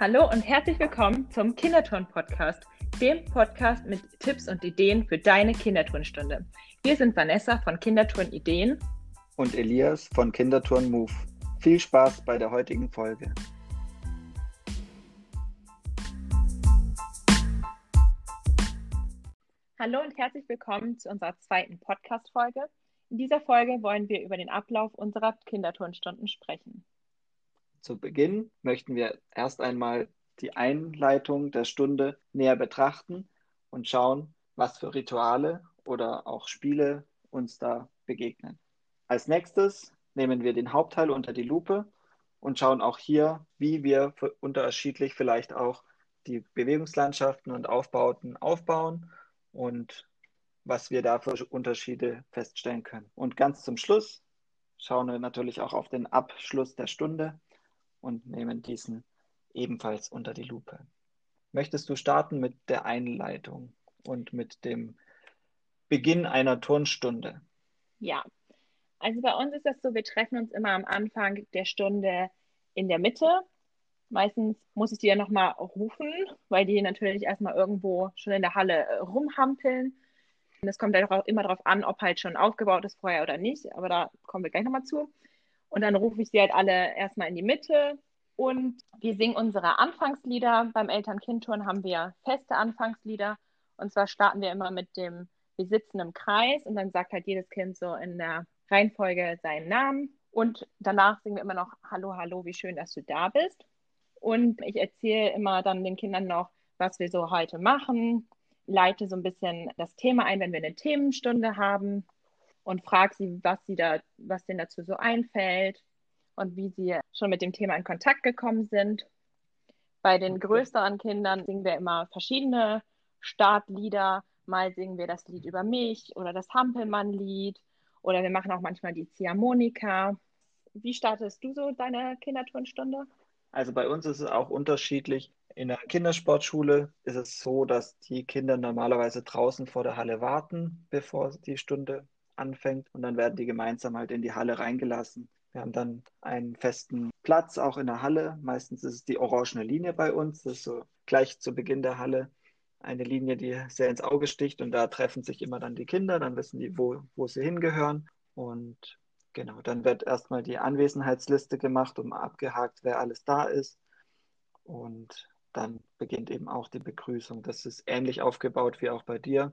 Hallo und herzlich willkommen zum Kinderturn-Podcast, dem Podcast mit Tipps und Ideen für deine Kinderturnstunde. Wir sind Vanessa von Kinderturn Ideen und Elias von Kinderturn Move. Viel Spaß bei der heutigen Folge. Hallo und herzlich willkommen zu unserer zweiten Podcast-Folge. In dieser Folge wollen wir über den Ablauf unserer Kinderturnstunden sprechen. Zu Beginn möchten wir erst einmal die Einleitung der Stunde näher betrachten und schauen, was für Rituale oder auch Spiele uns da begegnen. Als nächstes nehmen wir den Hauptteil unter die Lupe und schauen auch hier, wie wir unterschiedlich vielleicht auch die Bewegungslandschaften und Aufbauten aufbauen und was wir da für Unterschiede feststellen können. Und ganz zum Schluss schauen wir natürlich auch auf den Abschluss der Stunde und nehmen diesen ebenfalls unter die Lupe. Möchtest du starten mit der Einleitung und mit dem Beginn einer Turnstunde? Ja, also bei uns ist das so, wir treffen uns immer am Anfang der Stunde in der Mitte. Meistens muss ich die ja nochmal rufen, weil die natürlich erstmal irgendwo schon in der Halle äh, rumhampeln. Es kommt halt auch immer darauf an, ob halt schon aufgebaut ist vorher oder nicht, aber da kommen wir gleich nochmal zu. Und dann rufe ich sie halt alle erstmal in die Mitte und wir singen unsere Anfangslieder. Beim Eltern-Kind-Turn haben wir feste Anfangslieder. Und zwar starten wir immer mit dem, wir sitzen im Kreis und dann sagt halt jedes Kind so in der Reihenfolge seinen Namen. Und danach singen wir immer noch Hallo, hallo, wie schön, dass du da bist. Und ich erzähle immer dann den Kindern noch, was wir so heute machen, leite so ein bisschen das Thema ein, wenn wir eine Themenstunde haben und frage sie, was sie da, was denen dazu so einfällt und wie sie schon mit dem Thema in Kontakt gekommen sind. Bei den größeren Kindern singen wir immer verschiedene Startlieder. Mal singen wir das Lied über mich oder das Hampelmann-Lied oder wir machen auch manchmal die Ziehharmonika. Wie startest du so deine Kinderturnstunde? Also bei uns ist es auch unterschiedlich. In der Kindersportschule ist es so, dass die Kinder normalerweise draußen vor der Halle warten, bevor die Stunde anfängt und dann werden die gemeinsam halt in die Halle reingelassen. Wir haben dann einen festen Platz auch in der Halle. Meistens ist es die orangene Linie bei uns. Das ist so gleich zu Beginn der Halle eine Linie, die sehr ins Auge sticht und da treffen sich immer dann die Kinder, dann wissen die, wo, wo sie hingehören und genau, dann wird erstmal die Anwesenheitsliste gemacht und abgehakt, wer alles da ist und dann beginnt eben auch die Begrüßung. Das ist ähnlich aufgebaut wie auch bei dir.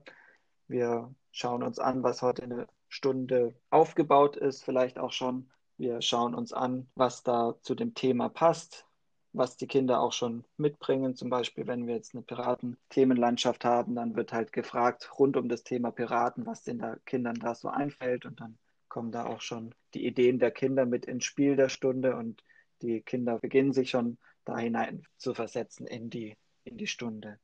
Wir schauen uns an, was heute Stunde aufgebaut ist, vielleicht auch schon. Wir schauen uns an, was da zu dem Thema passt, was die Kinder auch schon mitbringen. Zum Beispiel, wenn wir jetzt eine Piraten-Themenlandschaft haben, dann wird halt gefragt rund um das Thema Piraten, was den da Kindern da so einfällt. Und dann kommen da auch schon die Ideen der Kinder mit ins Spiel der Stunde und die Kinder beginnen sich schon da hinein zu versetzen in die, in die Stunde.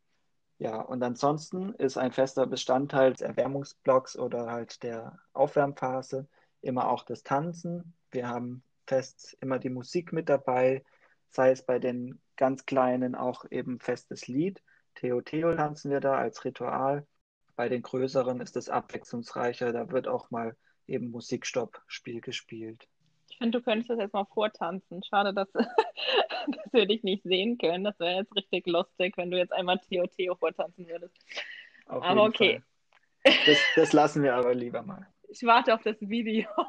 Ja, und ansonsten ist ein fester Bestandteil des Erwärmungsblocks oder halt der Aufwärmphase immer auch das Tanzen. Wir haben fest immer die Musik mit dabei, sei es bei den ganz Kleinen auch eben festes Lied. Theo Theo tanzen wir da als Ritual. Bei den Größeren ist es abwechslungsreicher, da wird auch mal eben Musikstopp-Spiel gespielt. Ich finde, du könntest das jetzt mal vortanzen. Schade, dass, dass wir dich nicht sehen können. Das wäre jetzt richtig lustig, wenn du jetzt einmal Theo Theo vortanzen würdest. Auf aber okay. Das, das, lassen wir aber lieber mal. Ich warte auf das Video.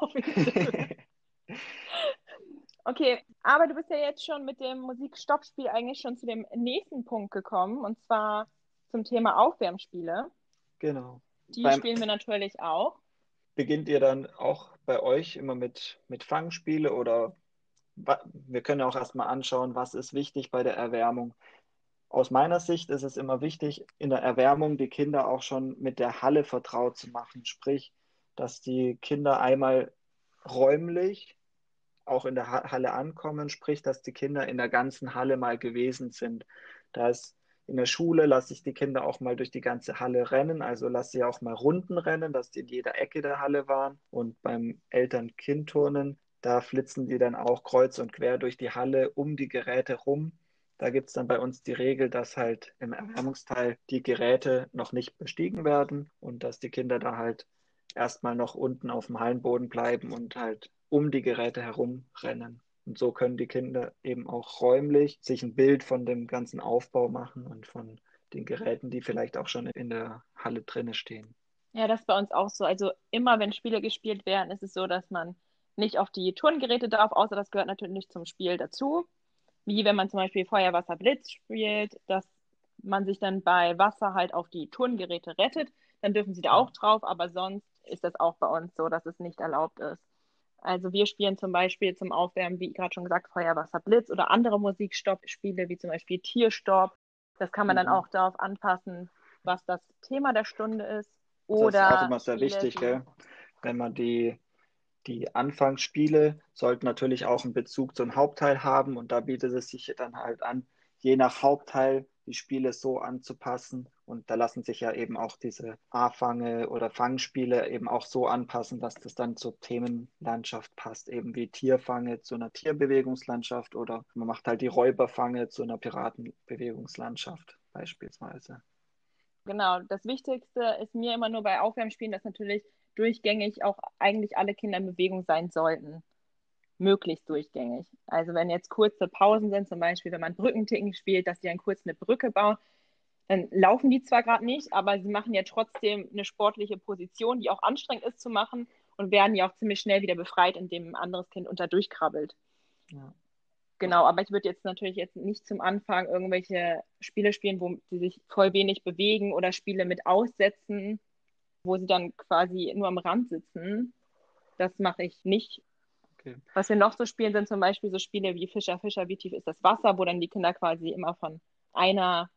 okay, aber du bist ja jetzt schon mit dem Musikstoppspiel eigentlich schon zu dem nächsten Punkt gekommen, und zwar zum Thema Aufwärmspiele. Genau. Die Beim spielen wir natürlich auch. Beginnt ihr dann auch bei euch immer mit, mit Fangspiele oder wir können auch erstmal anschauen, was ist wichtig bei der Erwärmung. Aus meiner Sicht ist es immer wichtig, in der Erwärmung die Kinder auch schon mit der Halle vertraut zu machen. Sprich, dass die Kinder einmal räumlich auch in der Halle ankommen, sprich, dass die Kinder in der ganzen Halle mal gewesen sind. Da in der Schule lasse ich die Kinder auch mal durch die ganze Halle rennen, also lasse sie auch mal Runden rennen, dass die in jeder Ecke der Halle waren. Und beim Eltern-Kind-Turnen, da flitzen die dann auch kreuz und quer durch die Halle um die Geräte rum. Da gibt es dann bei uns die Regel, dass halt im Erwärmungsteil die Geräte noch nicht bestiegen werden und dass die Kinder da halt erstmal noch unten auf dem Hallenboden bleiben und halt um die Geräte herumrennen. Und so können die Kinder eben auch räumlich sich ein Bild von dem ganzen Aufbau machen und von den Geräten, die vielleicht auch schon in der Halle drinne stehen. Ja, das ist bei uns auch so. Also immer, wenn Spiele gespielt werden, ist es so, dass man nicht auf die Turngeräte darf, außer das gehört natürlich zum Spiel dazu. Wie wenn man zum Beispiel Feuer, Wasser, Blitz spielt, dass man sich dann bei Wasser halt auf die Turngeräte rettet, dann dürfen sie da auch drauf, aber sonst ist das auch bei uns so, dass es nicht erlaubt ist. Also wir spielen zum Beispiel zum Aufwärmen, wie gerade schon gesagt, Feuer, Wasser, Blitz oder andere Musikstopp-Spiele, wie zum Beispiel Tierstopp. Das kann man mhm. dann auch darauf anpassen, was das Thema der Stunde ist. Oder das ist auch immer sehr Spiele, wichtig, gell? wenn man die, die Anfangsspiele sollten natürlich auch einen Bezug zum Hauptteil haben und da bietet es sich dann halt an, je nach Hauptteil die Spiele so anzupassen. Und da lassen sich ja eben auch diese A-Fange oder Fangspiele eben auch so anpassen, dass das dann zur Themenlandschaft passt, eben wie Tierfange zu einer Tierbewegungslandschaft oder man macht halt die Räuberfange zu einer Piratenbewegungslandschaft beispielsweise. Genau, das Wichtigste ist mir immer nur bei Aufwärmspielen, dass natürlich durchgängig auch eigentlich alle Kinder in Bewegung sein sollten möglichst durchgängig. Also wenn jetzt kurze Pausen sind, zum Beispiel wenn man Brückenticken spielt, dass die dann kurz eine Brücke bauen, dann laufen die zwar gerade nicht, aber sie machen ja trotzdem eine sportliche Position, die auch anstrengend ist zu machen und werden ja auch ziemlich schnell wieder befreit, indem ein anderes Kind unter durchkrabbelt. Ja. Genau, aber ich würde jetzt natürlich jetzt nicht zum Anfang irgendwelche Spiele spielen, wo sie sich voll wenig bewegen oder Spiele mit Aussetzen, wo sie dann quasi nur am Rand sitzen. Das mache ich nicht. Okay. Was wir noch so spielen, sind zum Beispiel so Spiele wie Fischer, Fischer, wie tief ist das Wasser, wo dann die Kinder quasi immer von einer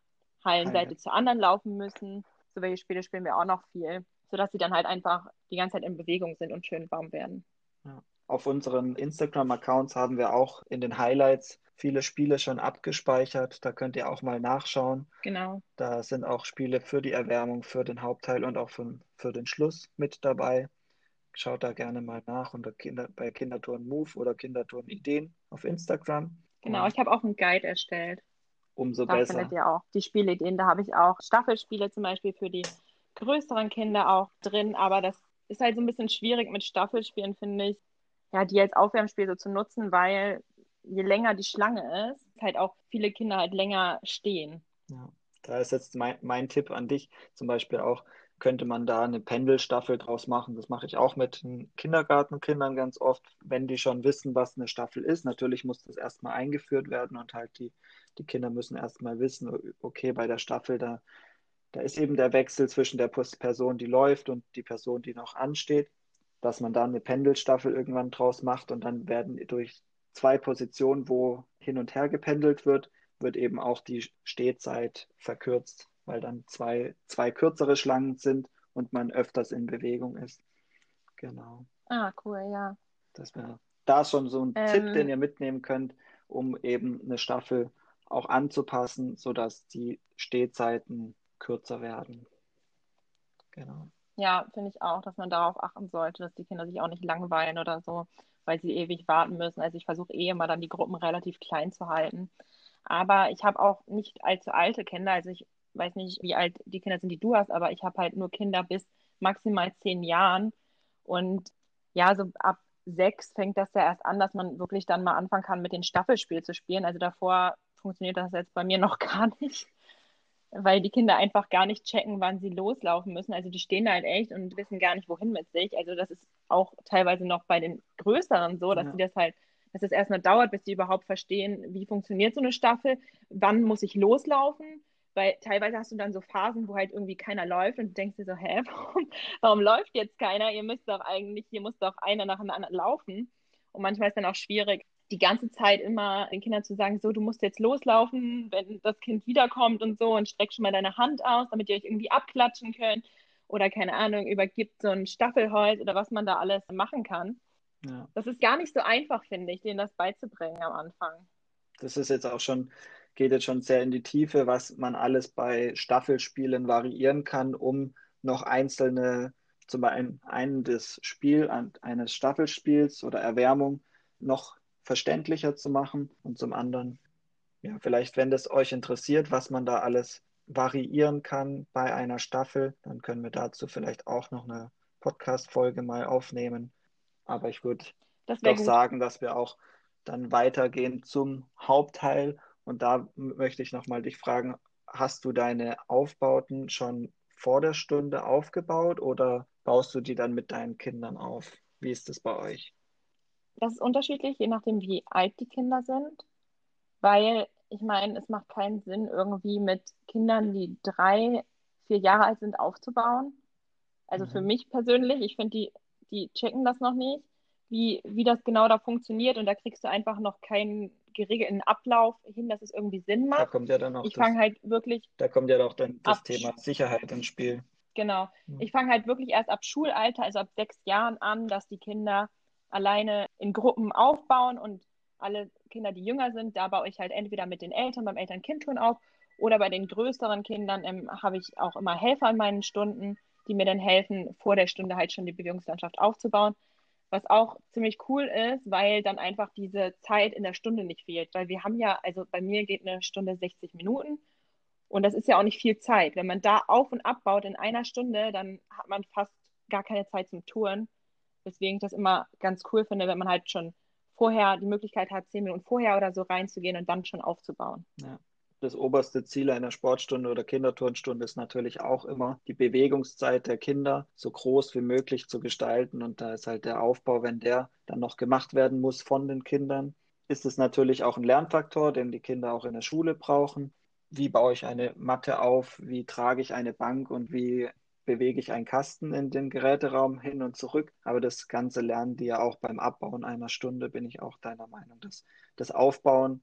Hallenseite Halle. zur anderen laufen müssen. So welche Spiele spielen wir auch noch viel, sodass sie dann halt einfach die ganze Zeit in Bewegung sind und schön warm werden. Ja. Auf unseren Instagram-Accounts haben wir auch in den Highlights viele Spiele schon abgespeichert. Da könnt ihr auch mal nachschauen. Genau. Da sind auch Spiele für die Erwärmung, für den Hauptteil und auch für, für den Schluss mit dabei. Schaut da gerne mal nach unter Kinder, bei Kinderturn Move oder Kinderturn Ideen auf Instagram. Genau, und ich habe auch einen Guide erstellt. Umso da besser. findet ihr auch die Spielideen. Da habe ich auch Staffelspiele zum Beispiel für die größeren Kinder auch drin, aber das ist halt so ein bisschen schwierig mit Staffelspielen, finde ich, ja, die als Aufwärmspiel so zu nutzen, weil je länger die Schlange ist, halt auch viele Kinder halt länger stehen. Ja, da ist jetzt mein, mein Tipp an dich zum Beispiel auch, könnte man da eine Pendelstaffel draus machen. Das mache ich auch mit Kindergartenkindern ganz oft, wenn die schon wissen, was eine Staffel ist. Natürlich muss das erstmal eingeführt werden und halt die, die Kinder müssen erstmal wissen, okay, bei der Staffel, da, da ist eben der Wechsel zwischen der Person, die läuft und die Person, die noch ansteht, dass man da eine Pendelstaffel irgendwann draus macht und dann werden durch zwei Positionen, wo hin und her gependelt wird, wird eben auch die Stehzeit verkürzt weil dann zwei, zwei kürzere Schlangen sind und man öfters in Bewegung ist. Genau. Ah, cool, ja. Das wäre da schon so ein ähm, Tipp, den ihr mitnehmen könnt, um eben eine Staffel auch anzupassen, sodass die Stehzeiten kürzer werden. Genau. Ja, finde ich auch, dass man darauf achten sollte, dass die Kinder sich auch nicht langweilen oder so, weil sie ewig warten müssen. Also ich versuche eh immer dann die Gruppen relativ klein zu halten. Aber ich habe auch nicht allzu alte Kinder. Also ich weiß nicht, wie alt die Kinder sind, die du hast, aber ich habe halt nur Kinder bis maximal zehn Jahren. Und ja, so ab sechs fängt das ja erst an, dass man wirklich dann mal anfangen kann, mit dem Staffelspiel zu spielen. Also davor funktioniert das jetzt bei mir noch gar nicht, weil die Kinder einfach gar nicht checken, wann sie loslaufen müssen. Also die stehen da halt echt und wissen gar nicht, wohin mit sich. Also das ist auch teilweise noch bei den Größeren so, dass ja. sie das halt dass es erstmal dauert, bis sie überhaupt verstehen, wie funktioniert so eine Staffel, wann muss ich loslaufen weil teilweise hast du dann so Phasen, wo halt irgendwie keiner läuft und du denkst dir so, hä, warum, warum läuft jetzt keiner? Ihr müsst doch eigentlich, hier muss doch einer nach dem anderen laufen. Und manchmal ist dann auch schwierig, die ganze Zeit immer den Kindern zu sagen, so, du musst jetzt loslaufen, wenn das Kind wiederkommt und so und streck schon mal deine Hand aus, damit ihr euch irgendwie abklatschen könnt oder keine Ahnung, übergibt so ein Staffelholz oder was man da alles machen kann. Ja. Das ist gar nicht so einfach, finde ich, denen das beizubringen am Anfang. Das ist jetzt auch schon geht jetzt schon sehr in die Tiefe, was man alles bei Staffelspielen variieren kann, um noch einzelne, zum Beispiel ein des Spiel, eines Staffelspiels oder Erwärmung noch verständlicher zu machen und zum anderen, ja, vielleicht, wenn das euch interessiert, was man da alles variieren kann bei einer Staffel, dann können wir dazu vielleicht auch noch eine Podcast-Folge mal aufnehmen. Aber ich würde doch gut. sagen, dass wir auch dann weitergehen zum Hauptteil. Und da möchte ich nochmal dich fragen, hast du deine Aufbauten schon vor der Stunde aufgebaut oder baust du die dann mit deinen Kindern auf? Wie ist das bei euch? Das ist unterschiedlich, je nachdem, wie alt die Kinder sind, weil ich meine, es macht keinen Sinn, irgendwie mit Kindern, die drei, vier Jahre alt sind, aufzubauen. Also mhm. für mich persönlich, ich finde, die, die checken das noch nicht, wie, wie das genau da funktioniert und da kriegst du einfach noch keinen geregelten Ablauf hin, dass es irgendwie Sinn macht. Da kommt ja dann auch ich fange halt wirklich. Da kommt ja auch dann das Thema Sicherheit ins Spiel. Genau. Mhm. Ich fange halt wirklich erst ab Schulalter, also ab sechs Jahren an, dass die Kinder alleine in Gruppen aufbauen und alle Kinder, die jünger sind, da baue ich halt entweder mit den Eltern beim Eltern-Kind-Turn auf oder bei den größeren Kindern ähm, habe ich auch immer Helfer in meinen Stunden, die mir dann helfen, vor der Stunde halt schon die Bewegungslandschaft aufzubauen. Was auch ziemlich cool ist, weil dann einfach diese Zeit in der Stunde nicht fehlt. Weil wir haben ja, also bei mir geht eine Stunde 60 Minuten und das ist ja auch nicht viel Zeit. Wenn man da auf und abbaut in einer Stunde, dann hat man fast gar keine Zeit zum Touren. Deswegen ich das immer ganz cool finde, wenn man halt schon vorher die Möglichkeit hat, zehn Minuten vorher oder so reinzugehen und dann schon aufzubauen. Ja. Das oberste Ziel einer Sportstunde oder Kinderturnstunde ist natürlich auch immer, die Bewegungszeit der Kinder so groß wie möglich zu gestalten. Und da ist halt der Aufbau, wenn der dann noch gemacht werden muss von den Kindern, ist es natürlich auch ein Lernfaktor, den die Kinder auch in der Schule brauchen. Wie baue ich eine Matte auf? Wie trage ich eine Bank und wie bewege ich einen Kasten in den Geräteraum hin und zurück. Aber das Ganze lernen die ja auch beim Abbauen einer Stunde, bin ich auch deiner Meinung. Das, das Aufbauen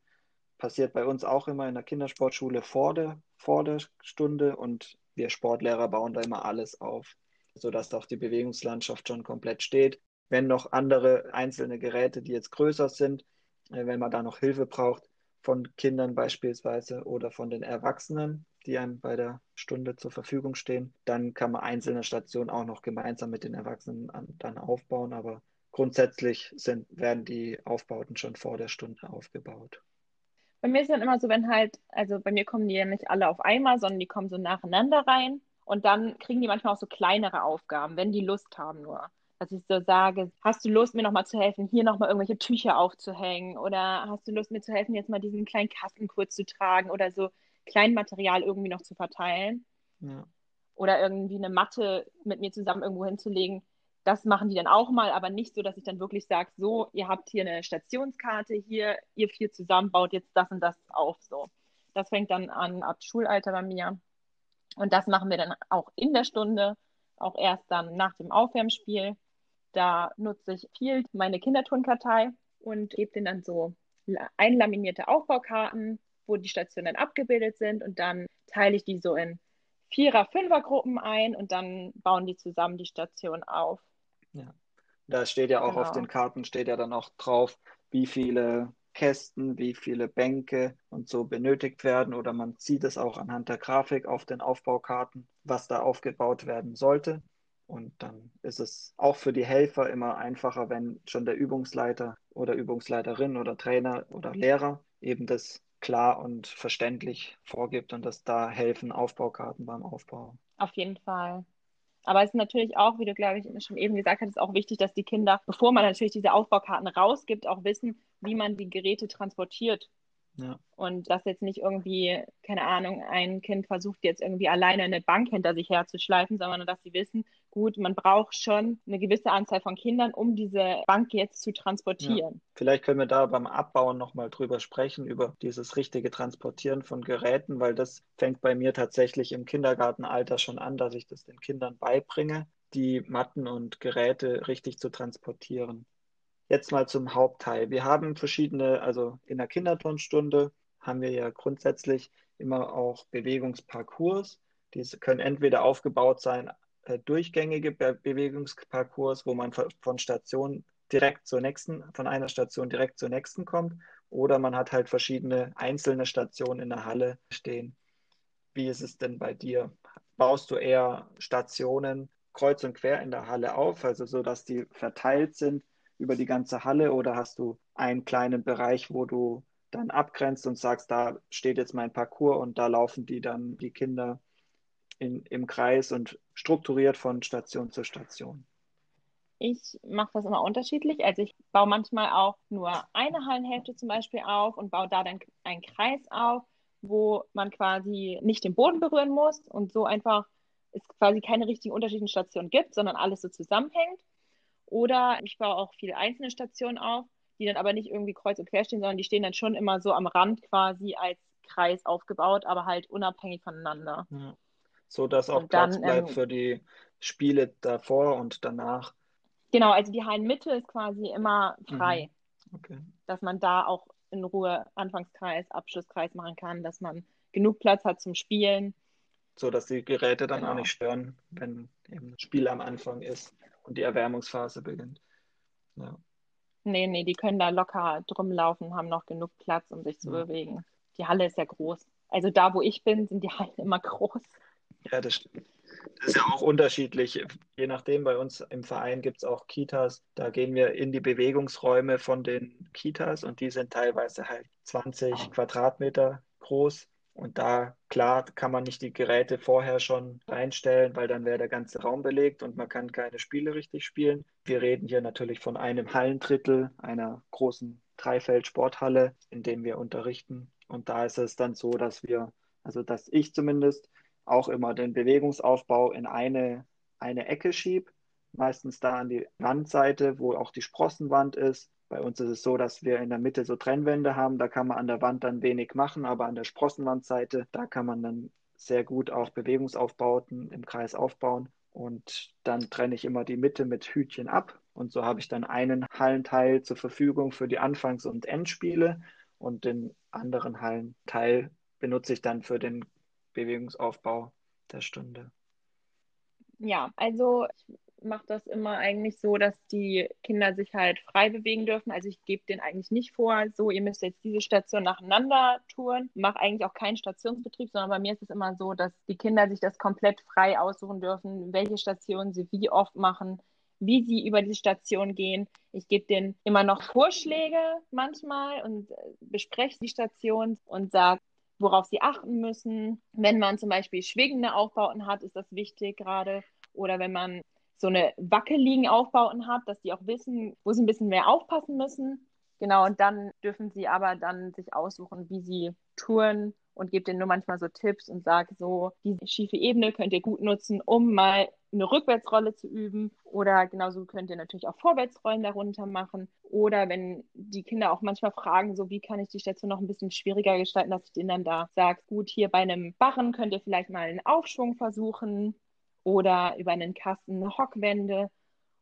passiert bei uns auch immer in der Kindersportschule vor der, vor der Stunde und wir Sportlehrer bauen da immer alles auf, sodass auch die Bewegungslandschaft schon komplett steht. Wenn noch andere einzelne Geräte, die jetzt größer sind, äh, wenn man da noch Hilfe braucht, von Kindern beispielsweise oder von den Erwachsenen, die einem bei der Stunde zur Verfügung stehen. Dann kann man einzelne Stationen auch noch gemeinsam mit den Erwachsenen an, dann aufbauen, aber grundsätzlich sind, werden die Aufbauten schon vor der Stunde aufgebaut. Bei mir ist dann immer so, wenn halt, also bei mir kommen die ja nicht alle auf einmal, sondern die kommen so nacheinander rein und dann kriegen die manchmal auch so kleinere Aufgaben, wenn die Lust haben nur dass ich so sage, hast du Lust, mir nochmal zu helfen, hier nochmal irgendwelche Tücher aufzuhängen? Oder hast du Lust, mir zu helfen, jetzt mal diesen kleinen Kasten kurz zu tragen oder so Kleinmaterial irgendwie noch zu verteilen? Ja. Oder irgendwie eine Matte mit mir zusammen irgendwo hinzulegen. Das machen die dann auch mal, aber nicht so, dass ich dann wirklich sage, so, ihr habt hier eine Stationskarte, hier, ihr vier zusammen baut jetzt das und das auf. So. Das fängt dann an ab Schulalter bei mir. Und das machen wir dann auch in der Stunde, auch erst dann nach dem Aufwärmspiel. Da nutze ich viel meine Kinderturnkartei und gebe denen dann so einlaminierte Aufbaukarten, wo die Stationen dann abgebildet sind und dann teile ich die so in Vierer-, Fünfer-Gruppen ein und dann bauen die zusammen die Station auf. Ja, da steht ja auch genau. auf den Karten, steht ja dann auch drauf, wie viele Kästen, wie viele Bänke und so benötigt werden oder man sieht es auch anhand der Grafik auf den Aufbaukarten, was da aufgebaut werden sollte. Und dann ist es auch für die Helfer immer einfacher, wenn schon der Übungsleiter oder Übungsleiterin oder Trainer oder Lehrer eben das klar und verständlich vorgibt und dass da helfen Aufbaukarten beim Aufbau. Auf jeden Fall. Aber es ist natürlich auch, wie du, glaube ich, schon eben gesagt hast, auch wichtig, dass die Kinder, bevor man natürlich diese Aufbaukarten rausgibt, auch wissen, wie man die Geräte transportiert. Ja. Und dass jetzt nicht irgendwie, keine Ahnung, ein Kind versucht jetzt irgendwie alleine eine Bank hinter sich herzuschleifen, sondern dass sie wissen, gut, man braucht schon eine gewisse Anzahl von Kindern, um diese Bank jetzt zu transportieren. Ja. Vielleicht können wir da beim Abbauen nochmal drüber sprechen, über dieses richtige Transportieren von Geräten, weil das fängt bei mir tatsächlich im Kindergartenalter schon an, dass ich das den Kindern beibringe, die Matten und Geräte richtig zu transportieren. Jetzt mal zum Hauptteil. Wir haben verschiedene, also in der Kinderturnstunde haben wir ja grundsätzlich immer auch Bewegungsparcours. Diese können entweder aufgebaut sein, äh, durchgängige Be Bewegungsparcours, wo man von Station direkt zur nächsten, von einer Station direkt zur nächsten kommt, oder man hat halt verschiedene einzelne Stationen in der Halle stehen. Wie ist es denn bei dir? Baust du eher Stationen kreuz und quer in der Halle auf, also so, dass die verteilt sind über die ganze Halle oder hast du einen kleinen Bereich, wo du dann abgrenzt und sagst, da steht jetzt mein Parcours und da laufen die dann die Kinder in, im Kreis und strukturiert von Station zu Station? Ich mache das immer unterschiedlich. Also ich baue manchmal auch nur eine Hallenhälfte zum Beispiel auf und baue da dann einen Kreis auf, wo man quasi nicht den Boden berühren muss und so einfach es quasi keine richtigen unterschiedlichen Stationen gibt, sondern alles so zusammenhängt. Oder ich baue auch viele einzelne Stationen auf, die dann aber nicht irgendwie kreuz und quer stehen, sondern die stehen dann schon immer so am Rand quasi als Kreis aufgebaut, aber halt unabhängig voneinander. Ja. So dass auch und Platz bleibt ähm, für die Spiele davor und danach. Genau, also die Hallenmitte ist quasi immer frei. Mhm. Okay. Dass man da auch in Ruhe Anfangskreis, Abschlusskreis machen kann, dass man genug Platz hat zum Spielen. So dass die Geräte dann genau. auch nicht stören, wenn eben das Spiel am Anfang ist und die Erwärmungsphase beginnt. Ja. Nee, nee, die können da locker drum laufen, haben noch genug Platz, um sich zu ja. bewegen. Die Halle ist ja groß. Also da, wo ich bin, sind die Hallen immer groß. Ja, das stimmt. Das ist ja auch unterschiedlich. Je nachdem, bei uns im Verein gibt es auch Kitas. Da gehen wir in die Bewegungsräume von den Kitas und die sind teilweise halt 20 Quadratmeter groß. Und da, klar, kann man nicht die Geräte vorher schon reinstellen, weil dann wäre der ganze Raum belegt und man kann keine Spiele richtig spielen. Wir reden hier natürlich von einem Hallendrittel einer großen Dreifeld-Sporthalle, in dem wir unterrichten. Und da ist es dann so, dass wir, also dass ich zumindest auch immer den Bewegungsaufbau in eine, eine Ecke schiebe, meistens da an die Wandseite, wo auch die Sprossenwand ist. Bei uns ist es so, dass wir in der Mitte so Trennwände haben, da kann man an der Wand dann wenig machen, aber an der Sprossenwandseite, da kann man dann sehr gut auch Bewegungsaufbauten im Kreis aufbauen. Und dann trenne ich immer die Mitte mit Hütchen ab. Und so habe ich dann einen Hallenteil zur Verfügung für die Anfangs- und Endspiele und den anderen Hallenteil benutze ich dann für den Bewegungsaufbau der Stunde? Ja, also ich mache das immer eigentlich so, dass die Kinder sich halt frei bewegen dürfen. Also ich gebe denen eigentlich nicht vor, so ihr müsst jetzt diese Station nacheinander touren. Mache eigentlich auch keinen Stationsbetrieb, sondern bei mir ist es immer so, dass die Kinder sich das komplett frei aussuchen dürfen, welche Stationen sie wie oft machen, wie sie über die Station gehen. Ich gebe denen immer noch Vorschläge manchmal und äh, bespreche die Station und sage, worauf sie achten müssen. Wenn man zum Beispiel schwingende Aufbauten hat, ist das wichtig gerade. Oder wenn man so eine wackeligen Aufbauten hat, dass die auch wissen, wo sie ein bisschen mehr aufpassen müssen. Genau, und dann dürfen sie aber dann sich aussuchen, wie sie touren und gebe denen nur manchmal so Tipps und sage so, diese schiefe Ebene könnt ihr gut nutzen, um mal eine Rückwärtsrolle zu üben. Oder genauso könnt ihr natürlich auch Vorwärtsrollen darunter machen. Oder wenn die Kinder auch manchmal fragen, so wie kann ich die Station noch ein bisschen schwieriger gestalten, dass ich denen dann da sage, gut, hier bei einem Barren könnt ihr vielleicht mal einen Aufschwung versuchen oder über einen Kasten eine Hockwende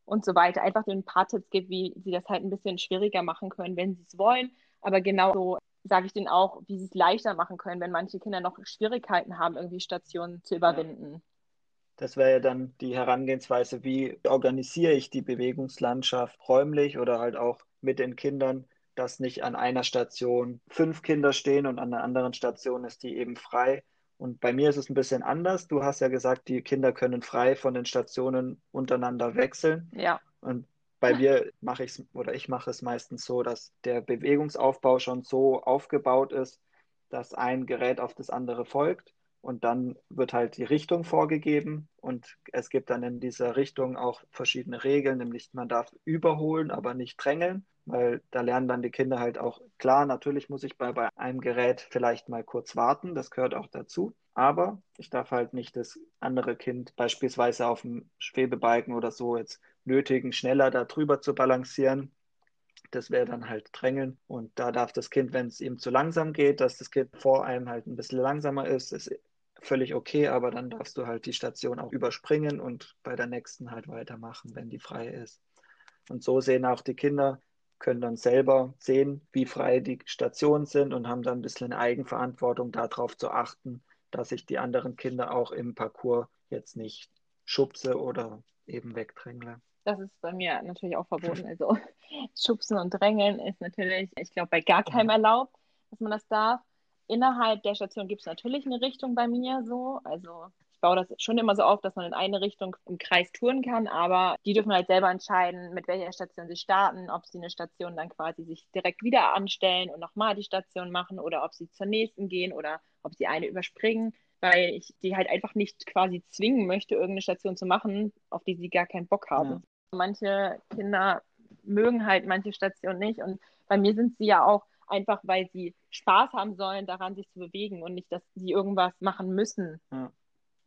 und so weiter. Einfach ein paar Tipps gibt, wie sie das halt ein bisschen schwieriger machen können, wenn sie es wollen. Aber genauso sage ich denen auch, wie sie es leichter machen können, wenn manche Kinder noch Schwierigkeiten haben, irgendwie Stationen zu überwinden. Ja. Das wäre ja dann die Herangehensweise, wie organisiere ich die Bewegungslandschaft räumlich oder halt auch mit den Kindern, dass nicht an einer Station fünf Kinder stehen und an einer anderen Station ist die eben frei. Und bei mir ist es ein bisschen anders. Du hast ja gesagt, die Kinder können frei von den Stationen untereinander wechseln. Ja. Und bei mir mache ich es oder ich mache es meistens so, dass der Bewegungsaufbau schon so aufgebaut ist, dass ein Gerät auf das andere folgt und dann wird halt die Richtung vorgegeben und es gibt dann in dieser Richtung auch verschiedene Regeln, nämlich man darf überholen, aber nicht drängeln, weil da lernen dann die Kinder halt auch, klar, natürlich muss ich bei, bei einem Gerät vielleicht mal kurz warten, das gehört auch dazu, aber ich darf halt nicht das andere Kind beispielsweise auf dem Schwebebalken oder so jetzt nötigen, schneller da drüber zu balancieren. Das wäre dann halt Drängeln. Und da darf das Kind, wenn es ihm zu langsam geht, dass das Kind vor einem halt ein bisschen langsamer ist, ist völlig okay, aber dann darfst du halt die Station auch überspringen und bei der nächsten halt weitermachen, wenn die frei ist. Und so sehen auch die Kinder, können dann selber sehen, wie frei die Stationen sind und haben dann ein bisschen Eigenverantwortung darauf zu achten, dass ich die anderen Kinder auch im Parcours jetzt nicht schubse oder eben wegdrängle. Das ist bei mir natürlich auch verboten. Also schubsen und drängeln ist natürlich, ich glaube, bei gar keinem erlaubt, dass man das darf innerhalb der Station gibt es natürlich eine Richtung bei mir so. Also baue das schon immer so auf, dass man in eine Richtung im Kreis touren kann, aber die dürfen halt selber entscheiden, mit welcher Station sie starten, ob sie eine Station dann quasi sich direkt wieder anstellen und nochmal die Station machen oder ob sie zur nächsten gehen oder ob sie eine überspringen, weil ich die halt einfach nicht quasi zwingen möchte, irgendeine Station zu machen, auf die sie gar keinen Bock haben. Ja. Manche Kinder mögen halt manche Stationen nicht. Und bei mir sind sie ja auch einfach, weil sie Spaß haben sollen, daran sich zu bewegen und nicht, dass sie irgendwas machen müssen. Ja.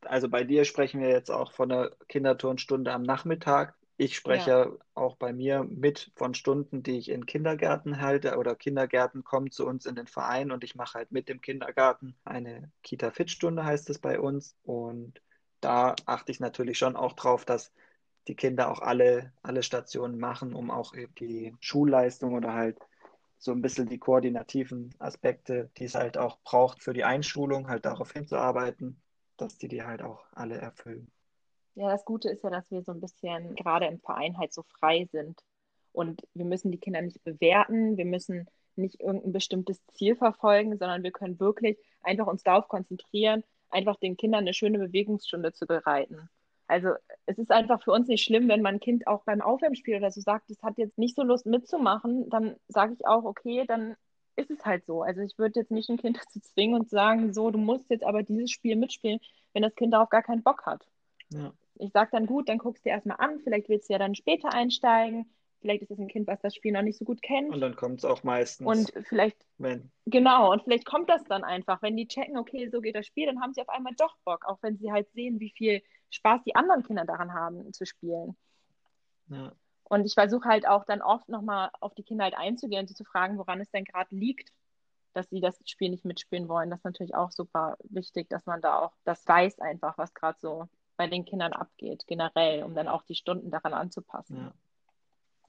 Also bei dir sprechen wir jetzt auch von einer Kinderturnstunde am Nachmittag. Ich spreche ja. auch bei mir mit von Stunden, die ich in Kindergärten halte oder Kindergärten kommen zu uns in den Verein und ich mache halt mit dem Kindergarten eine Kita-Fit-Stunde, heißt es bei uns. Und da achte ich natürlich schon auch drauf, dass die Kinder auch alle, alle Stationen machen, um auch die Schulleistung oder halt so ein bisschen die koordinativen Aspekte, die es halt auch braucht für die Einschulung, halt darauf hinzuarbeiten, dass die die halt auch alle erfüllen. Ja, das Gute ist ja, dass wir so ein bisschen gerade im Verein halt so frei sind. Und wir müssen die Kinder nicht bewerten, wir müssen nicht irgendein bestimmtes Ziel verfolgen, sondern wir können wirklich einfach uns darauf konzentrieren, einfach den Kindern eine schöne Bewegungsstunde zu bereiten. Also es ist einfach für uns nicht schlimm, wenn mein Kind auch beim Aufwärmspiel oder so sagt, es hat jetzt nicht so Lust mitzumachen, dann sage ich auch, okay, dann ist es halt so. Also ich würde jetzt nicht ein Kind dazu zwingen und sagen, so, du musst jetzt aber dieses Spiel mitspielen, wenn das Kind darauf gar keinen Bock hat. Ja. Ich sage dann, gut, dann guckst du dir erstmal an, vielleicht willst du ja dann später einsteigen, vielleicht ist es ein Kind, was das Spiel noch nicht so gut kennt. Und dann kommt es auch meistens. Und vielleicht, wenn. genau, und vielleicht kommt das dann einfach, wenn die checken, okay, so geht das Spiel, dann haben sie auf einmal doch Bock, auch wenn sie halt sehen, wie viel Spaß die anderen Kinder daran haben, zu spielen. Ja. Und ich versuche halt auch dann oft nochmal auf die Kinder halt einzugehen und sie zu fragen, woran es denn gerade liegt, dass sie das Spiel nicht mitspielen wollen. Das ist natürlich auch super wichtig, dass man da auch das weiß einfach, was gerade so bei den Kindern abgeht, generell, um dann auch die Stunden daran anzupassen. Ja,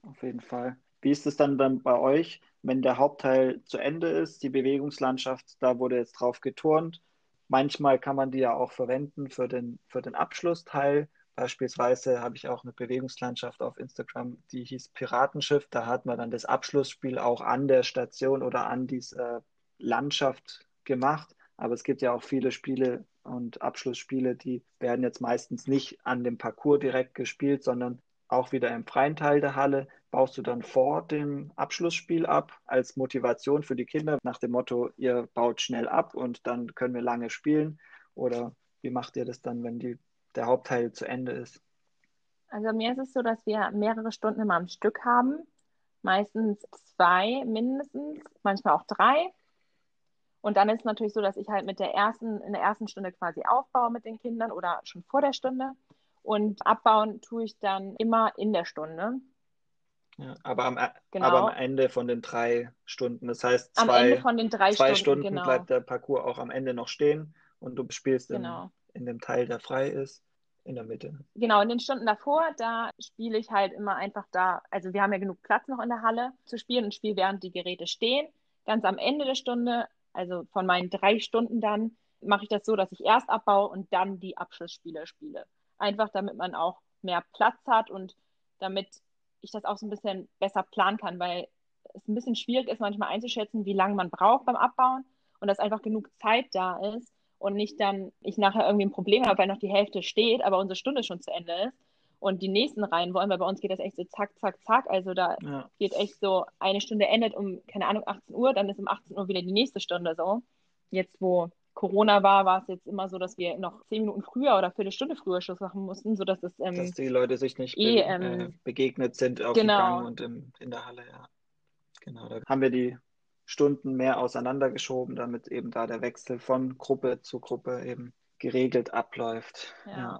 auf jeden Fall. Wie ist es dann, dann bei euch, wenn der Hauptteil zu Ende ist, die Bewegungslandschaft, da wurde jetzt drauf geturnt. Manchmal kann man die ja auch verwenden für den, für den Abschlussteil. Beispielsweise habe ich auch eine Bewegungslandschaft auf Instagram, die hieß Piratenschiff. Da hat man dann das Abschlussspiel auch an der Station oder an dieser Landschaft gemacht. Aber es gibt ja auch viele Spiele und Abschlussspiele, die werden jetzt meistens nicht an dem Parcours direkt gespielt, sondern auch wieder im freien Teil der Halle. Baust du dann vor dem Abschlussspiel ab als Motivation für die Kinder nach dem Motto, ihr baut schnell ab und dann können wir lange spielen? Oder wie macht ihr das dann, wenn die, der Hauptteil zu Ende ist? Also mir ist es so, dass wir mehrere Stunden immer am Stück haben. Meistens zwei mindestens, manchmal auch drei. Und dann ist es natürlich so, dass ich halt mit der ersten, in der ersten Stunde quasi aufbaue mit den Kindern oder schon vor der Stunde. Und abbauen tue ich dann immer in der Stunde. Ja, aber, am, genau. aber am Ende von den drei Stunden. Das heißt, zwei, am Ende von den drei zwei Stunden, Stunden genau. bleibt der Parcours auch am Ende noch stehen und du spielst genau. in, in dem Teil, der frei ist, in der Mitte. Genau, in den Stunden davor, da spiele ich halt immer einfach da. Also wir haben ja genug Platz noch in der Halle zu spielen und spiele, während die Geräte stehen. Ganz am Ende der Stunde also von meinen drei Stunden dann mache ich das so, dass ich erst abbaue und dann die Abschlussspiele spiele. Einfach damit man auch mehr Platz hat und damit ich das auch so ein bisschen besser planen kann, weil es ein bisschen schwierig ist, manchmal einzuschätzen, wie lange man braucht beim Abbauen und dass einfach genug Zeit da ist und nicht dann ich nachher irgendwie ein Problem habe, weil noch die Hälfte steht, aber unsere Stunde schon zu Ende ist und die nächsten rein wollen, weil bei uns geht das echt so zack, zack, zack. Also da ja. geht echt so, eine Stunde endet um, keine Ahnung, 18 Uhr, dann ist um 18 Uhr wieder die nächste Stunde so. Jetzt, wo Corona war, war es jetzt immer so, dass wir noch zehn Minuten früher oder Viertelstunde früher Schluss machen mussten, sodass es. Ähm, dass die Leute sich nicht eh, be ähm, äh, begegnet sind auf genau. dem Gang und im, in der Halle, ja. Genau, da haben wir die Stunden mehr auseinandergeschoben, damit eben da der Wechsel von Gruppe zu Gruppe eben geregelt abläuft. ja. ja.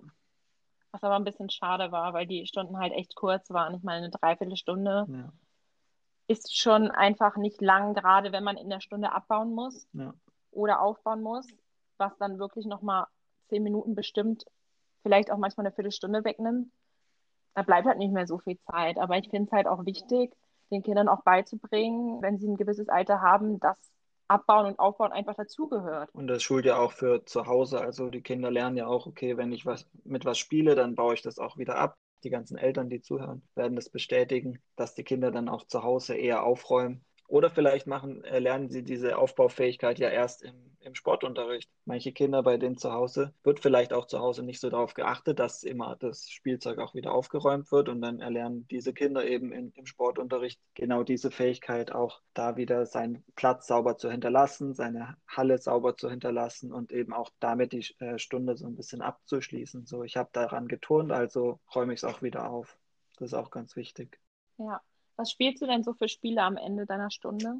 Was aber ein bisschen schade war, weil die Stunden halt echt kurz waren. Ich meine, eine Dreiviertelstunde ja. ist schon einfach nicht lang, gerade wenn man in der Stunde abbauen muss ja. oder aufbauen muss, was dann wirklich nochmal zehn Minuten bestimmt, vielleicht auch manchmal eine Viertelstunde wegnimmt. Da bleibt halt nicht mehr so viel Zeit. Aber ich finde es halt auch wichtig, den Kindern auch beizubringen, wenn sie ein gewisses Alter haben, dass Abbauen und Aufbauen einfach dazugehört. Und das schult ja auch für zu Hause. Also die Kinder lernen ja auch, okay, wenn ich was mit was spiele, dann baue ich das auch wieder ab. Die ganzen Eltern, die zuhören, werden das bestätigen, dass die Kinder dann auch zu Hause eher aufräumen. Oder vielleicht machen, äh, lernen sie diese Aufbaufähigkeit ja erst im im Sportunterricht. Manche Kinder bei denen zu Hause wird vielleicht auch zu Hause nicht so darauf geachtet, dass immer das Spielzeug auch wieder aufgeräumt wird und dann erlernen diese Kinder eben in, im Sportunterricht genau diese Fähigkeit auch da wieder seinen Platz sauber zu hinterlassen, seine Halle sauber zu hinterlassen und eben auch damit die äh, Stunde so ein bisschen abzuschließen. So, ich habe daran geturnt, also räume ich es auch wieder auf. Das ist auch ganz wichtig. Ja. Was spielst du denn so für Spiele am Ende deiner Stunde?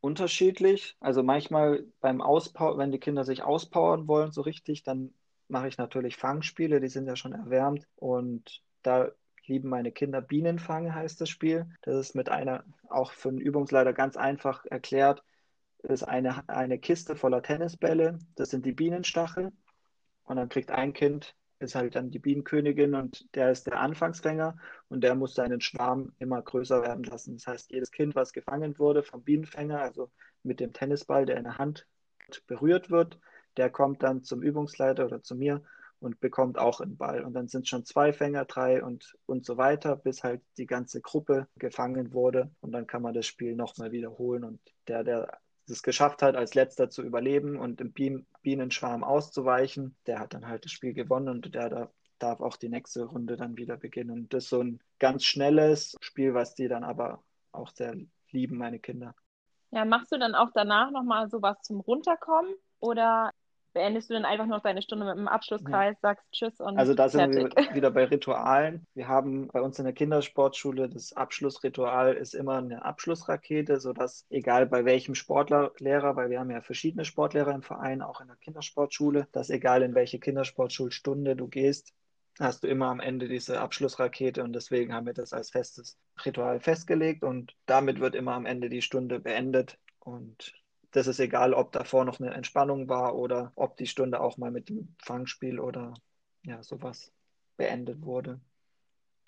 Unterschiedlich. Also manchmal beim Auspower, wenn die Kinder sich auspowern wollen, so richtig, dann mache ich natürlich Fangspiele, die sind ja schon erwärmt. Und da lieben meine Kinder Bienenfang, heißt das Spiel. Das ist mit einer, auch für einen Übungsleiter ganz einfach erklärt. Ist eine, eine Kiste voller Tennisbälle. Das sind die Bienenstachel. Und dann kriegt ein Kind ist halt dann die Bienenkönigin und der ist der Anfangsfänger und der muss seinen Schwarm immer größer werden lassen. Das heißt, jedes Kind, was gefangen wurde vom Bienenfänger, also mit dem Tennisball, der in der Hand berührt wird, der kommt dann zum Übungsleiter oder zu mir und bekommt auch einen Ball. Und dann sind schon zwei Fänger, drei und, und so weiter, bis halt die ganze Gruppe gefangen wurde. Und dann kann man das Spiel nochmal wiederholen. Und der, der es geschafft hat, als letzter zu überleben und im Bienenschwarm auszuweichen, der hat dann halt das Spiel gewonnen und der da darf auch die nächste Runde dann wieder beginnen. Das ist so ein ganz schnelles Spiel, was die dann aber auch sehr lieben, meine Kinder. Ja, machst du dann auch danach nochmal sowas zum Runterkommen oder beendest du dann einfach noch deine Stunde mit dem Abschlusskreis, ja. sagst Tschüss und Also da sind fertig. wir wieder bei Ritualen. Wir haben bei uns in der Kindersportschule das Abschlussritual ist immer eine Abschlussrakete, sodass egal bei welchem Sportlehrer, weil wir haben ja verschiedene Sportlehrer im Verein, auch in der Kindersportschule, dass egal in welche Kindersportschulstunde du gehst, hast du immer am Ende diese Abschlussrakete und deswegen haben wir das als festes Ritual festgelegt und damit wird immer am Ende die Stunde beendet und das ist egal, ob davor noch eine Entspannung war oder ob die Stunde auch mal mit dem Fangspiel oder ja, sowas beendet wurde.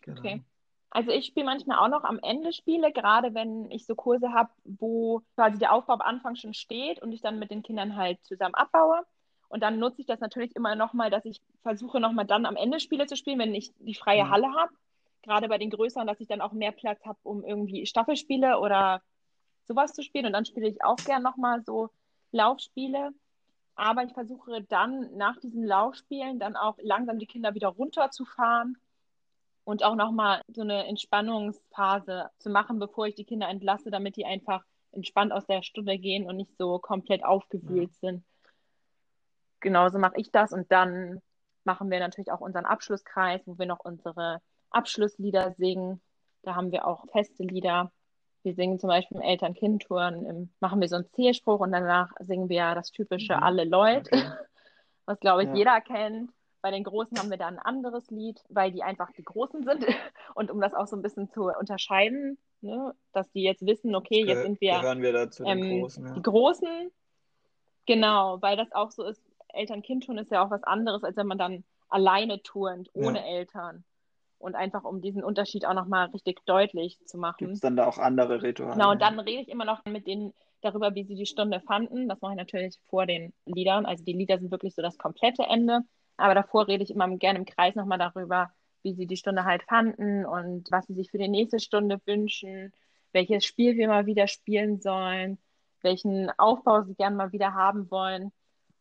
Genau. Okay. Also ich spiele manchmal auch noch am Ende Spiele, gerade wenn ich so Kurse habe, wo quasi der Aufbau am Anfang schon steht und ich dann mit den Kindern halt zusammen abbaue. Und dann nutze ich das natürlich immer nochmal, dass ich versuche nochmal dann am Ende Spiele zu spielen, wenn ich die freie mhm. Halle habe. Gerade bei den größeren, dass ich dann auch mehr Platz habe, um irgendwie Staffelspiele oder sowas zu spielen. Und dann spiele ich auch gern nochmal so Laufspiele. Aber ich versuche dann nach diesen Laufspielen dann auch langsam die Kinder wieder runterzufahren und auch nochmal so eine Entspannungsphase zu machen, bevor ich die Kinder entlasse, damit die einfach entspannt aus der Stunde gehen und nicht so komplett aufgewühlt ja. sind. Genauso mache ich das und dann machen wir natürlich auch unseren Abschlusskreis, wo wir noch unsere Abschlusslieder singen. Da haben wir auch feste Lieder, wir singen zum Beispiel im Eltern-Kind-Touren, machen wir so einen Zählspruch und danach singen wir das typische mhm. Alle Leute, okay. was glaube ich ja. jeder kennt. Bei den Großen haben wir da ein anderes Lied, weil die einfach die Großen sind und um das auch so ein bisschen zu unterscheiden, ne, dass die jetzt wissen, okay, jetzt sind wir, gehören wir dazu ähm, Großen, ja. die Großen. Genau, weil das auch so ist, Eltern-Kind-Touren ist ja auch was anderes, als wenn man dann alleine turnt, ohne ja. Eltern und einfach um diesen Unterschied auch nochmal richtig deutlich zu machen. Gibt es dann da auch andere Rituale? Genau, und dann rede ich immer noch mit denen darüber, wie sie die Stunde fanden. Das mache ich natürlich vor den Liedern. Also die Lieder sind wirklich so das komplette Ende. Aber davor rede ich immer gerne im Kreis nochmal darüber, wie sie die Stunde halt fanden und was sie sich für die nächste Stunde wünschen, welches Spiel wir mal wieder spielen sollen, welchen Aufbau sie gerne mal wieder haben wollen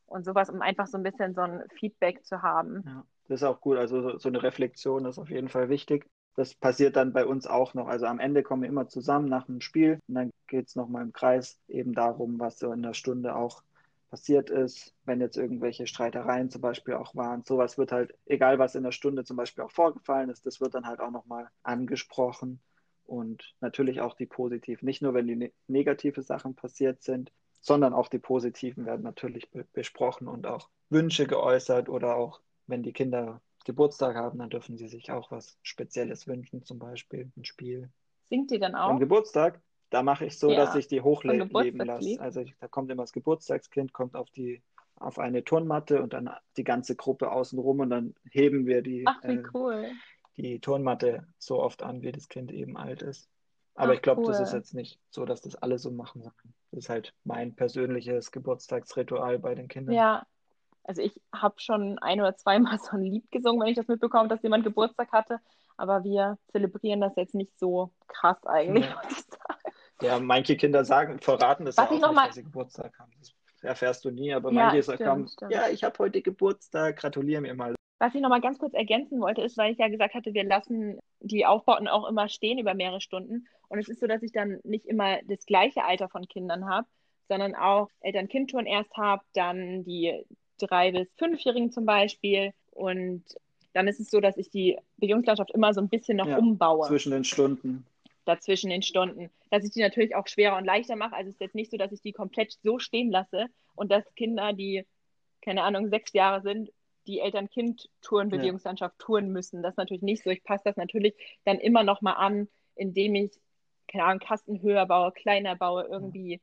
und sowas, um einfach so ein bisschen so ein Feedback zu haben. Ja. Das ist auch gut. Also so, eine Reflexion ist auf jeden Fall wichtig. Das passiert dann bei uns auch noch. Also am Ende kommen wir immer zusammen nach dem Spiel und dann geht es nochmal im Kreis eben darum, was so in der Stunde auch passiert ist, wenn jetzt irgendwelche Streitereien zum Beispiel auch waren. Sowas wird halt, egal was in der Stunde zum Beispiel auch vorgefallen ist, das wird dann halt auch nochmal angesprochen und natürlich auch die positiven. Nicht nur, wenn die ne negative Sachen passiert sind, sondern auch die positiven werden natürlich be besprochen und auch Wünsche geäußert oder auch wenn die Kinder Geburtstag haben, dann dürfen sie sich auch was Spezielles wünschen, zum Beispiel ein Spiel. Singt ihr dann auch? Am Geburtstag, da mache ich so, ja, dass ich die hochleben lasse. Also da kommt immer das Geburtstagskind, kommt auf die auf eine Turnmatte und dann die ganze Gruppe außenrum und dann heben wir die, Ach, äh, cool. die Turnmatte so oft an, wie das Kind eben alt ist. Aber Ach, ich glaube, cool. das ist jetzt nicht so, dass das alle so machen. Das ist halt mein persönliches Geburtstagsritual bei den Kindern. Ja, also ich habe schon ein oder zweimal so ein Lied gesungen, wenn ich das mitbekomme, dass jemand Geburtstag hatte. Aber wir zelebrieren das jetzt nicht so krass eigentlich, ja. muss ich sagen. Ja, manche Kinder sagen, verraten das Was auch nicht, mal... dass sie Geburtstag haben. Das erfährst du nie, aber manche stimmt, sagen, ja, ich habe heute Geburtstag, gratuliere mir mal. Was ich nochmal ganz kurz ergänzen wollte, ist, weil ich ja gesagt hatte, wir lassen die Aufbauten auch immer stehen über mehrere Stunden. Und es ist so, dass ich dann nicht immer das gleiche Alter von Kindern habe, sondern auch Eltern-Kind-Touren erst habe, dann die drei bis fünfjährigen zum Beispiel und dann ist es so, dass ich die Bewegungslandschaft immer so ein bisschen noch ja, umbaue. Zwischen den Stunden. Dazwischen den Stunden. Dass ich die natürlich auch schwerer und leichter mache. Also es ist jetzt nicht so, dass ich die komplett so stehen lasse und dass Kinder, die, keine Ahnung, sechs Jahre sind, die Eltern-Kind-Touren, Bewegungslandschaft ja. touren müssen. Das ist natürlich nicht so. Ich passe das natürlich dann immer noch mal an, indem ich, keine Ahnung, Kasten höher baue, kleiner baue, irgendwie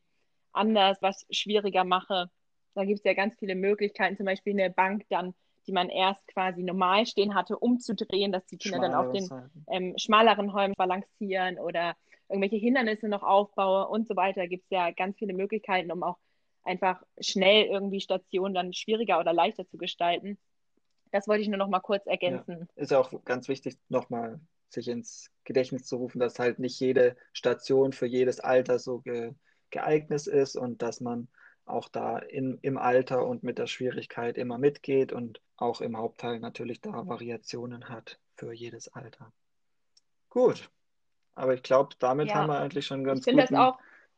anders, was schwieriger mache. Da gibt es ja ganz viele Möglichkeiten, zum Beispiel eine Bank dann, die man erst quasi normal stehen hatte, umzudrehen, dass die Kinder dann auf den ähm, schmaleren Räumen balancieren oder irgendwelche Hindernisse noch aufbaue und so weiter. Da gibt es ja ganz viele Möglichkeiten, um auch einfach schnell irgendwie Stationen dann schwieriger oder leichter zu gestalten. Das wollte ich nur noch mal kurz ergänzen. Ja, ist auch ganz wichtig, nochmal sich ins Gedächtnis zu rufen, dass halt nicht jede Station für jedes Alter so ge geeignet ist und dass man auch da in, im Alter und mit der Schwierigkeit immer mitgeht und auch im Hauptteil natürlich da Variationen hat für jedes Alter. Gut, aber ich glaube, damit ja. haben wir eigentlich schon ganz guten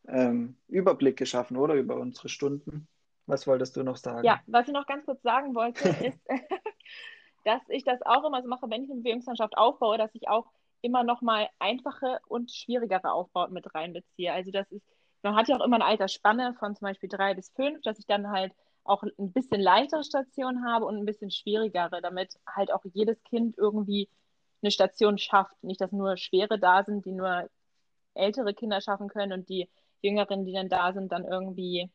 ähm, Überblick geschaffen, oder über unsere Stunden. Was wolltest du noch sagen? Ja, was ich noch ganz kurz sagen wollte, ist, dass ich das auch immer so mache, wenn ich eine Bewegungslandschaft aufbaue, dass ich auch immer noch mal einfache und schwierigere Aufbauten mit reinbeziehe. Also das ist, man hat ja auch immer eine Altersspanne von zum Beispiel drei bis fünf, dass ich dann halt auch ein bisschen leichtere Stationen habe und ein bisschen schwierigere, damit halt auch jedes Kind irgendwie eine Station schafft. Nicht, dass nur Schwere da sind, die nur ältere Kinder schaffen können und die Jüngeren, die dann da sind, dann irgendwie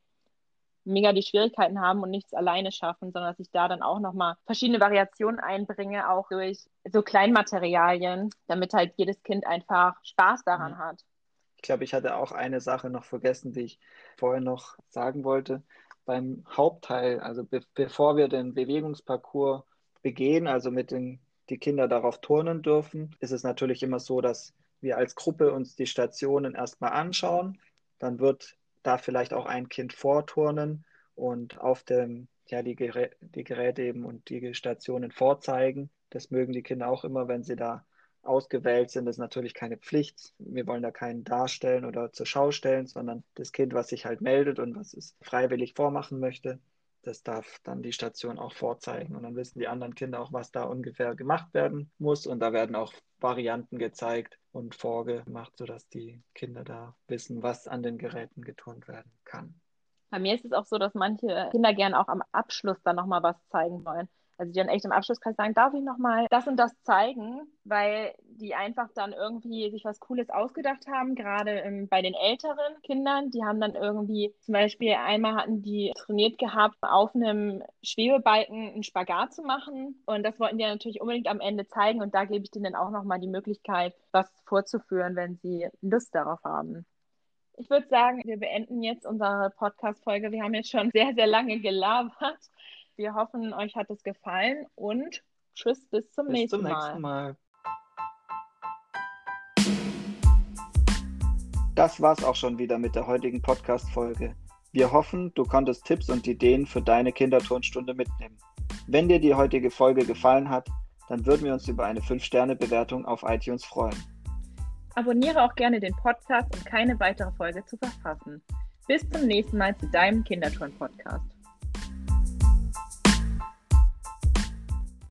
mega die Schwierigkeiten haben und nichts alleine schaffen, sondern dass ich da dann auch nochmal verschiedene Variationen einbringe, auch durch so Kleinmaterialien, damit halt jedes Kind einfach Spaß daran mhm. hat. Ich glaube, ich hatte auch eine Sache noch vergessen, die ich vorher noch sagen wollte. Beim Hauptteil, also be bevor wir den Bewegungsparcours begehen, also mit den die Kinder darauf turnen dürfen, ist es natürlich immer so, dass wir als Gruppe uns die Stationen erstmal anschauen. Dann wird da vielleicht auch ein Kind vorturnen und auf dem, ja, die, Gerä die Geräte eben und die Stationen vorzeigen. Das mögen die Kinder auch immer, wenn sie da ausgewählt sind. Ist natürlich keine Pflicht. Wir wollen da keinen darstellen oder zur Schau stellen, sondern das Kind, was sich halt meldet und was es freiwillig vormachen möchte, das darf dann die Station auch vorzeigen. Und dann wissen die anderen Kinder auch, was da ungefähr gemacht werden muss. Und da werden auch Varianten gezeigt und vorgemacht, sodass die Kinder da wissen, was an den Geräten geturnt werden kann. Bei mir ist es auch so, dass manche Kinder gerne auch am Abschluss dann nochmal was zeigen wollen. Also die dann echt im Abschlusskreis sagen, darf ich nochmal das und das zeigen, weil die einfach dann irgendwie sich was Cooles ausgedacht haben, gerade ähm, bei den älteren Kindern. Die haben dann irgendwie, zum Beispiel einmal hatten die trainiert gehabt, auf einem Schwebebalken einen Spagat zu machen. Und das wollten die natürlich unbedingt am Ende zeigen. Und da gebe ich denen dann auch nochmal die Möglichkeit, was vorzuführen, wenn sie Lust darauf haben. Ich würde sagen, wir beenden jetzt unsere Podcast-Folge. Wir haben jetzt schon sehr, sehr lange gelabert. Wir hoffen, euch hat es gefallen und tschüss, bis zum, bis nächsten, zum nächsten Mal. Das war's auch schon wieder mit der heutigen Podcast-Folge. Wir hoffen, du konntest Tipps und Ideen für deine Kinderturnstunde mitnehmen. Wenn dir die heutige Folge gefallen hat, dann würden wir uns über eine 5-Sterne-Bewertung auf iTunes freuen. Abonniere auch gerne den Podcast, um keine weitere Folge zu verpassen. Bis zum nächsten Mal zu deinem Kinderturn-Podcast.